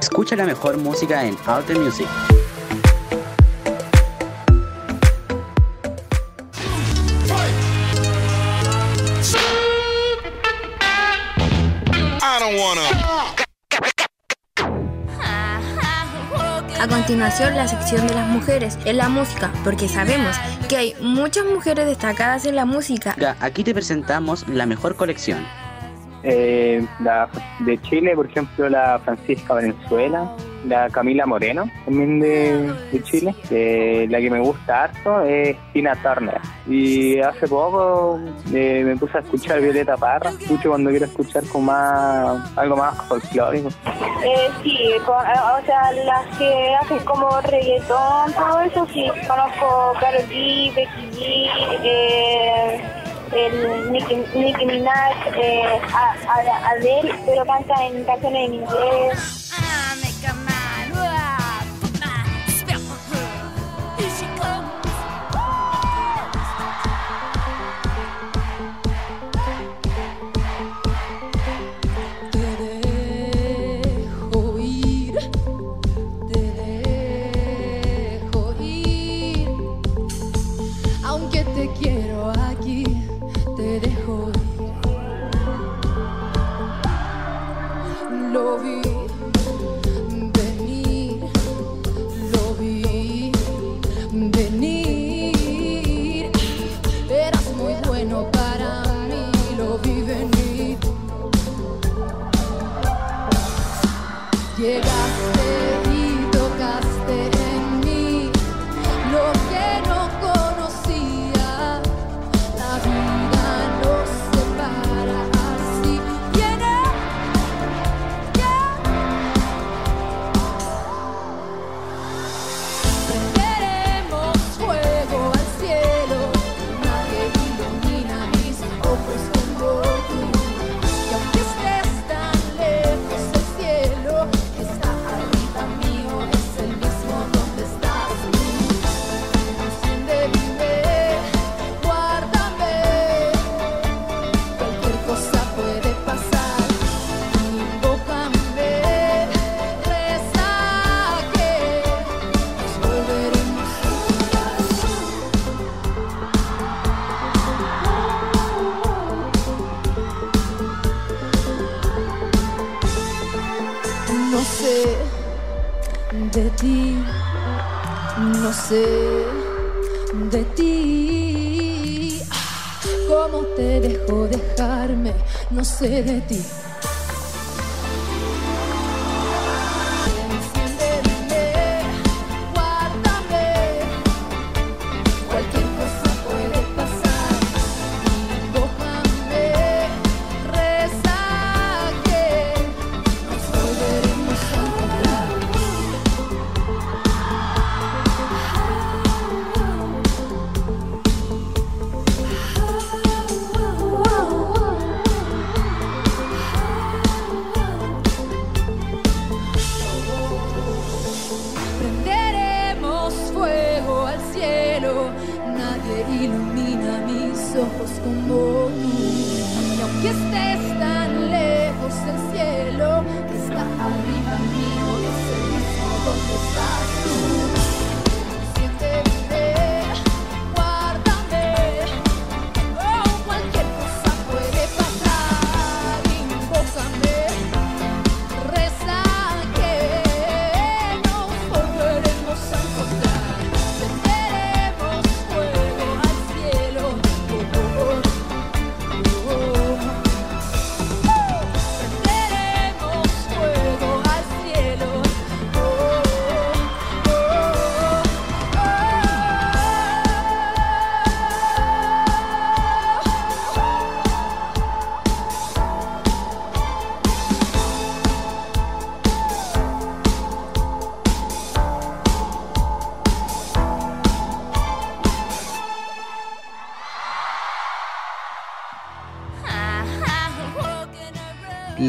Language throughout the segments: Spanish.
Escucha la mejor música en Out Music. A continuación, la sección de las mujeres en la música, porque sabemos que hay muchas mujeres destacadas en la música. Aquí te presentamos la mejor colección. Eh, la de Chile, por ejemplo, la Francisca Valenzuela, la Camila Moreno, también de, Chile. la que me gusta harto es Tina Turner. Y hace poco eh, me puse a escuchar Violeta Parra. Escucho cuando quiero escuchar con más, algo más folclórico. Eh, sí, eh, o sea, las que hacen como reggaetón, todo eso, sí. Conozco Karol G, Becky G, eh, el Nicki, Nicki Minaj, eh, Adele, pero canta en canciones en inglés. Sé de ti.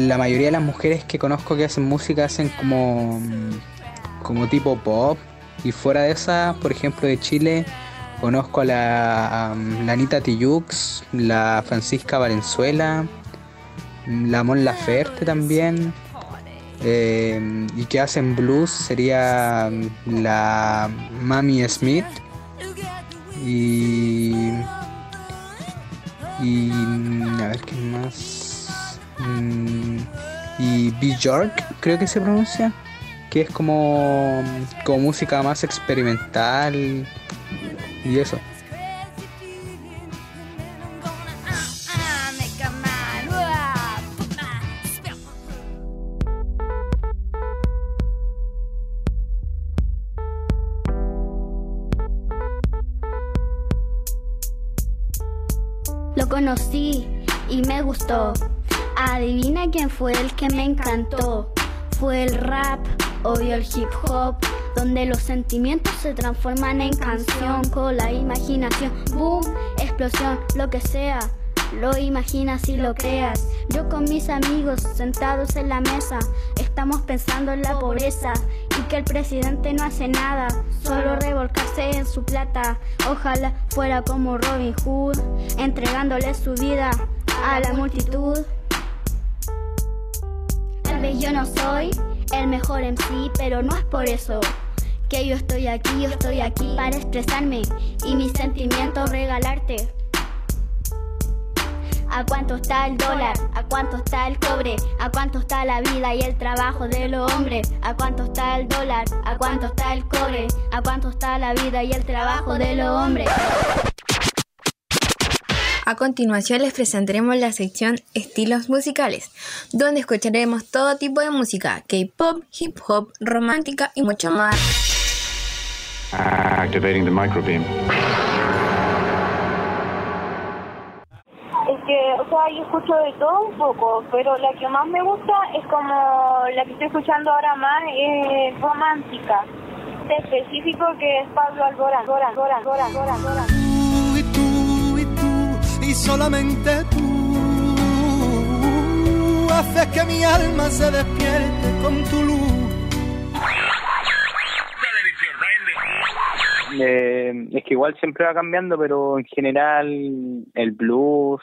La mayoría de las mujeres que conozco que hacen música hacen como, como tipo pop. Y fuera de esa, por ejemplo, de Chile, conozco a la, Anita Tijux, la Francisca Valenzuela, la Mon Laferte también. Eh, y que hacen blues sería la Mami Smith y y a ver qué más Mm, y B York creo que se pronuncia que es como como música más experimental y eso Lo conocí y me gustó. Adivina quién fue el que me encantó. Fue el rap, obvio el hip hop, donde los sentimientos se transforman en canción con la imaginación. Boom, explosión, lo que sea. Lo imaginas y lo creas. Yo con mis amigos sentados en la mesa, estamos pensando en la pobreza y que el presidente no hace nada, solo revolcarse en su plata. Ojalá fuera como Robin Hood, entregándole su vida a la multitud. Yo no soy el mejor MC, pero no es por eso que yo estoy aquí, yo estoy aquí para expresarme y mis sentimientos regalarte. ¿A cuánto está el dólar? ¿A cuánto está el cobre? ¿A cuánto está la vida y el trabajo de los hombres? ¿A cuánto está el dólar? ¿A cuánto está el cobre? ¿A cuánto está la vida y el trabajo de los hombres? A continuación les presentaremos la sección Estilos musicales, donde escucharemos todo tipo de música, K-pop, hip hop, romántica y mucho más. Activating the microbeam. Es que, o sea, yo escucho de todo un poco, pero la que más me gusta es como la que estoy escuchando ahora más, es romántica. De específico que es Pablo Alborán. Alborán, Alborán, Alborán, solamente tú haces que mi alma se despierte con tu luz. Eh, es que igual siempre va cambiando, pero en general el blues.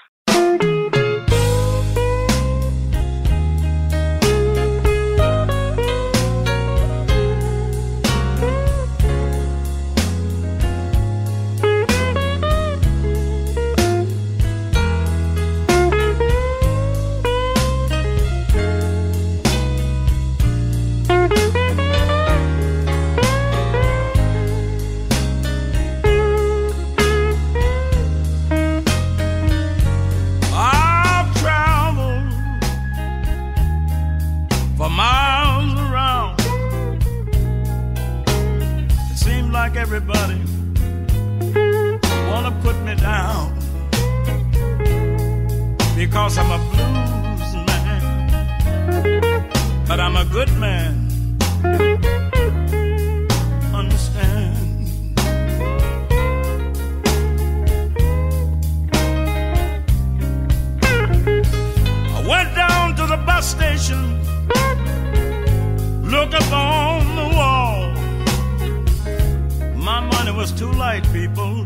Too light, people.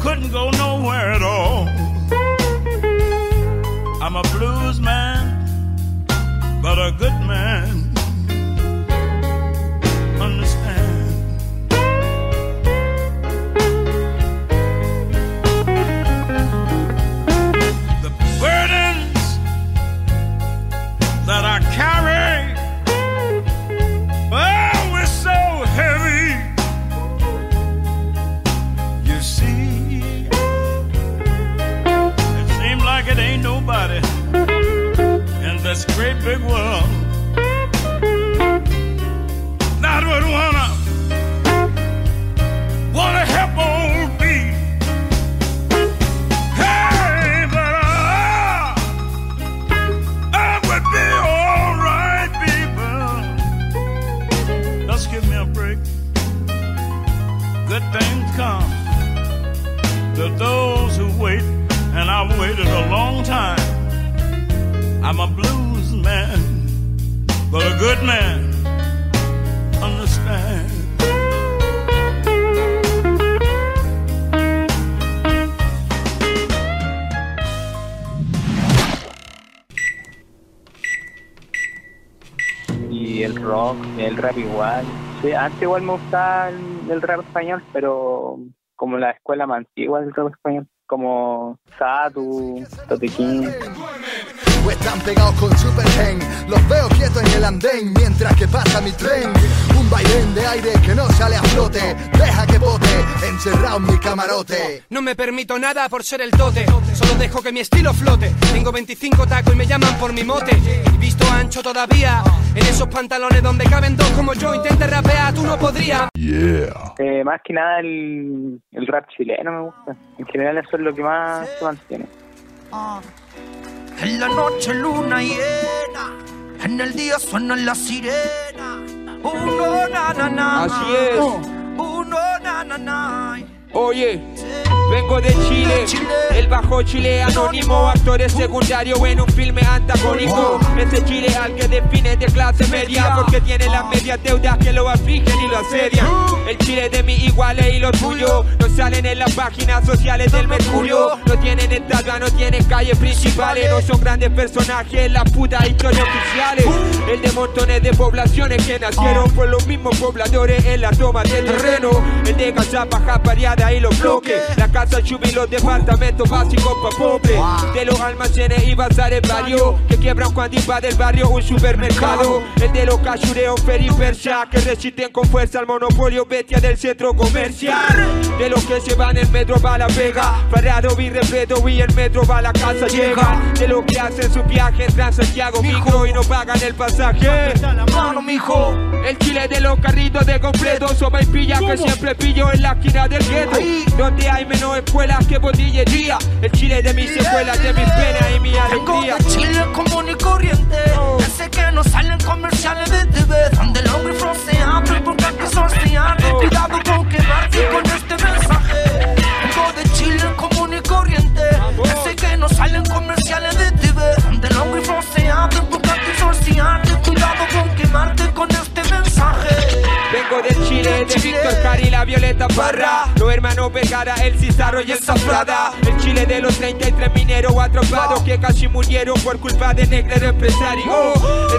Couldn't go nowhere at all. I'm a blues man, but a good man. It nobody in this great big world that would wanna wanna help old me. Hey, but I, I would be alright, people. Just give me a break. Good things come to those who wait, and I've waited a long time. I'm a blues man, but a good man. Understand? y el rock, el rap igual. Sí, antes igual me gustaba el, rap español, pero como la escuela más antigua del rap español, como Satu, Tote King. O están pegados con Super Gen. Los veo quietos en el andén mientras que pasa mi tren. Un vaivén de aire que no sale a flote. Deja que bote, encerrado en mi camarote. No me permito nada por ser el tote, solo dejo que mi estilo flote. Tengo 25 tacos y me llaman por mi mote. Y visto ancho todavía, en esos pantalones donde caben dos como yo. Intente rapear, tú no podrías. Eh, más que nada el, el rap chileno me gusta. En general eso es lo que más se mantiene. En la noche luna llena, en el día suenan las sirenas. Uno na na na. Así es. Uno na na na. Oye, vengo de Chile, el bajo Chile anónimo, actores secundarios en un filme antagónico. Ese Chile al que define de clase media, porque tiene las medias deudas que lo afligen y lo asedian. El Chile de mi iguales y los tuyos, no salen en las páginas sociales del Mercurio. No tienen estatua, no tienen calles principales, no son grandes personajes en las putas historias oficiales. El de montones de poblaciones que nacieron por los mismos pobladores en la toma del terreno. El de cachapas, japariadas y los bloques. La casa chubi, los departamentos básicos pa' pobre. De los almacenes y bazares varios que quiebran cuando invade el barrio un supermercado. El de los cachureos peripersia que resisten con fuerza al monopolio bestia del centro comercial. De los que se van en metro va la vega. Parado vi respeto y el metro va la casa llega. De los que hacen su viaje en Transantiago micro y no pagan el pasaje. la mano, mijo. El chile de los carritos de completo Sopa y pilla que siempre pillo en la esquina del gueto Donde hay menos escuelas que botillería El chile de mis escuelas, de mis penas y mi Vengo alegría de Chile común y corriente. Ese que no salen comerciales de TV. Donde el hombre se abre porque aquí son ciantes. Cuidado con quemarte con este mensaje. Vengo de Chile común y corriente. Ese que no salen comerciales de TV. Donde el hombre se abre porque aquí son ciantes. Cuidado con quemarte con este mensaje. Vengo del Chile, de Víctor Cari, la Violeta Parra Los hermanos Vergara, el Cizarro y el Zafrada El Chile de los 33 mineros atropados Que casi murieron por culpa de negros empresarios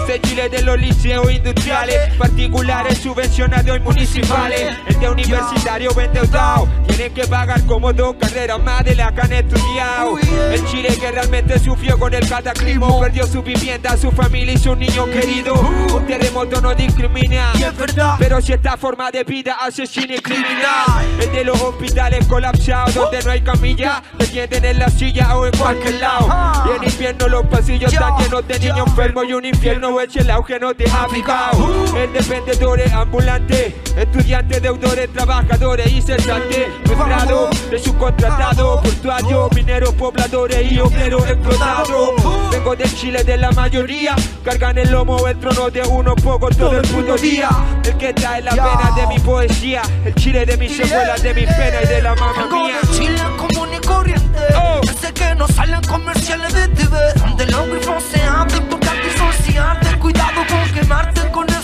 Ese Chile de los liceos industriales Particulares subvencionados y municipales. El de universitario endeudado Tienen que pagar como dos carreras más de la que han estudiado. El Chile que realmente sufrió con el cataclismo Perdió su vivienda, su familia y su niño querido. Un terremoto no discrimina pero si esta forma de vida asesina y criminal El de los hospitales colapsados Donde no hay camilla Te tienden en la silla o en cualquier lado. Y en invierno los pasillos están llenos de niños enfermos Y un infierno es el auge no te ha picado El de vendedores ambulantes Estudiantes, deudores, trabajadores y cesantes Frustrados, de subcontratados Portuarios, mineros, pobladores y obreros explotados Vengo del Chile de la mayoría Cargan el lomo el trono de unos pocos todo el puto día El que trae la pena de mi poesía El Chile de mis secuelas, de mi pena y de la mamá mía de Chile común y corriente. Ese que no salen comerciales de TV. Donde el hombre flow se abre porque. Cuidado con quemarte con mensaje.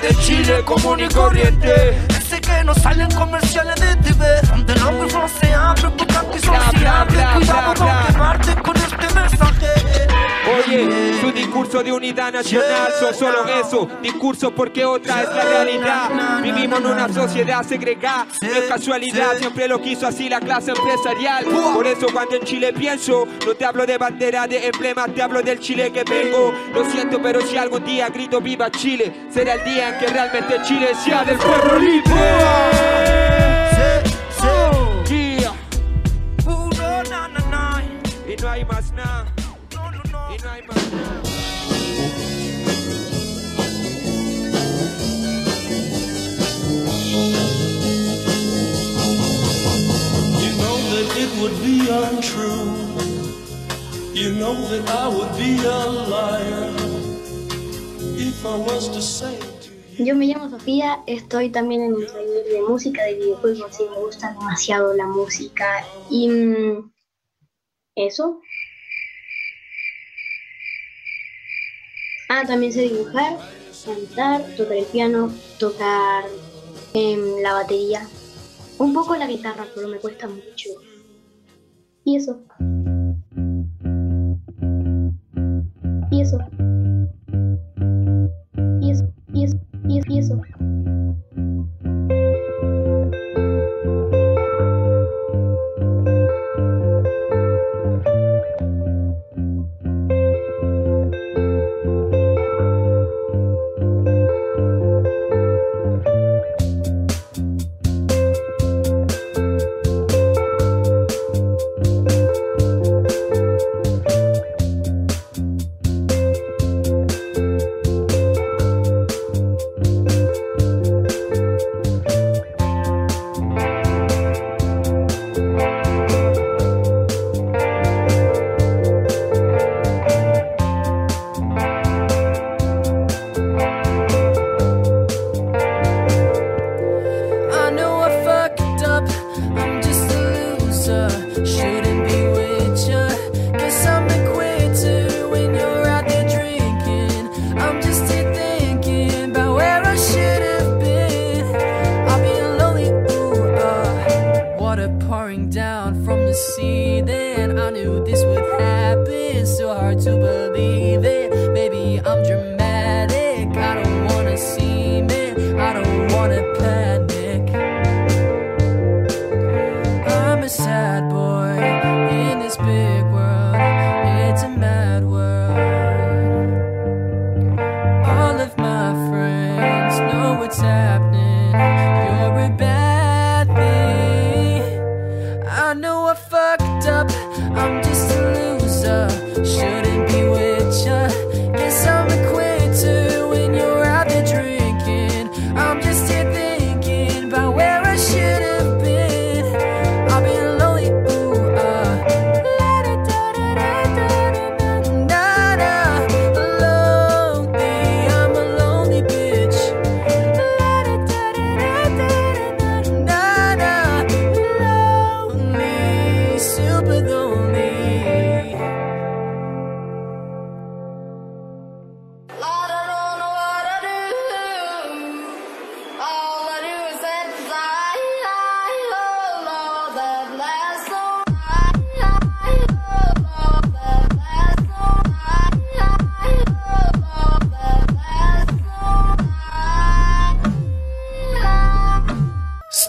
De Chile común y corriente Ese que no salen comerciales de TV. Donde el hombre se abre porque discurso de unidad nacional son solo eso Discurso porque otra es la realidad. Vivimos en una sociedad segregada No es casualidad, siempre lo quiso así la clase empresarial. Por eso cuando en Chile pienso No te hablo de bandera, de emblemas Te hablo del Chile que vengo. Lo siento, pero si algún día grito viva Chile Será el día en que realmente Chile sea del pueblo libre. No. Y no hay más nada untrue. You know that I would be a liar if I was to say Yo me llamo Sofía, estoy también en el taller de música de videojuegos y me gusta demasiado la música. Y mm, eso. Ah, también sé dibujar, cantar, tocar el piano, tocar em, la batería, un poco la guitarra, pero me cuesta mucho. Y eso. Y eso.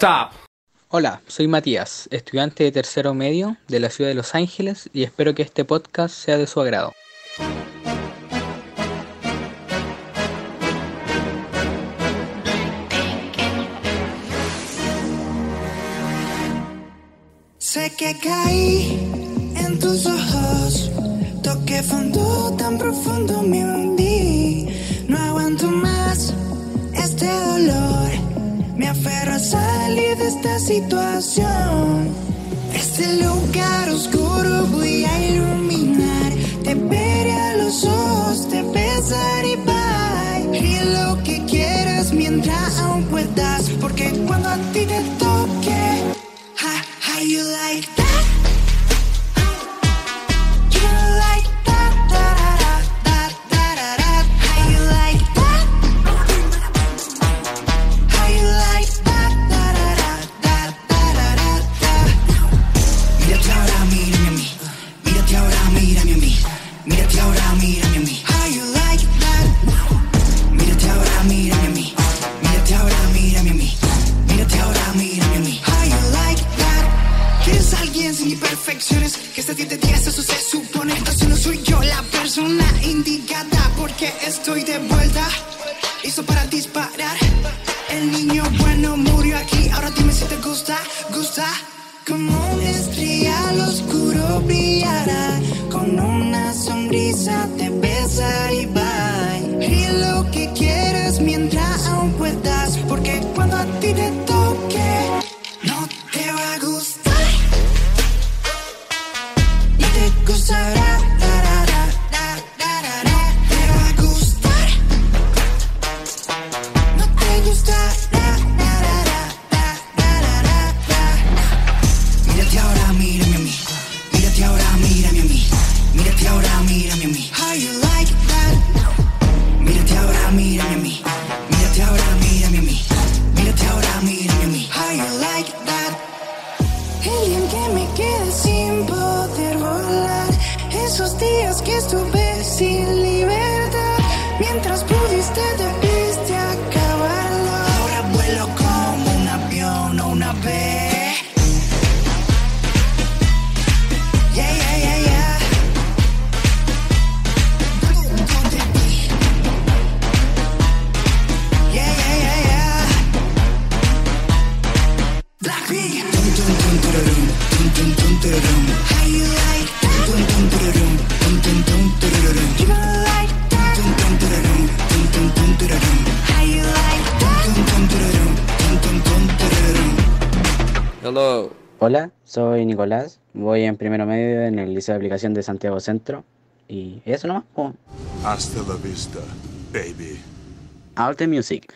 Stop. Hola, soy Matías, estudiante de tercero medio de la ciudad de Los Ángeles y espero que este podcast sea de su agrado. Sé que caí en tus ojos, toqué fondo tan profundo, me hundí. No aguanto aferro a salir de esta situación. Este lugar oscuro voy a iluminar, te veré a los ojos, te besaré, bye. Y lo que quieras mientras aún puedas, porque cuando a ti te toque. ¿Quieres alguien sin imperfecciones? Que se ti te digas, eso se supone. Entonces no soy yo la persona indicada. Porque estoy de vuelta. Listo para disparar. El niño bueno murió aquí. Ahora dime si te gusta, gusta. Como una estrella al oscuro brillará. Con una sonrisa te besaré y bye. Y lo que quieras mientras aún puedas. Porque cuando a ti te toque, deserted Hola, soy Nicolás. Voy en primero medio en el Liceo de Aplicación de Santiago Centro. Y eso nomás. Hasta la vista, baby. The Music.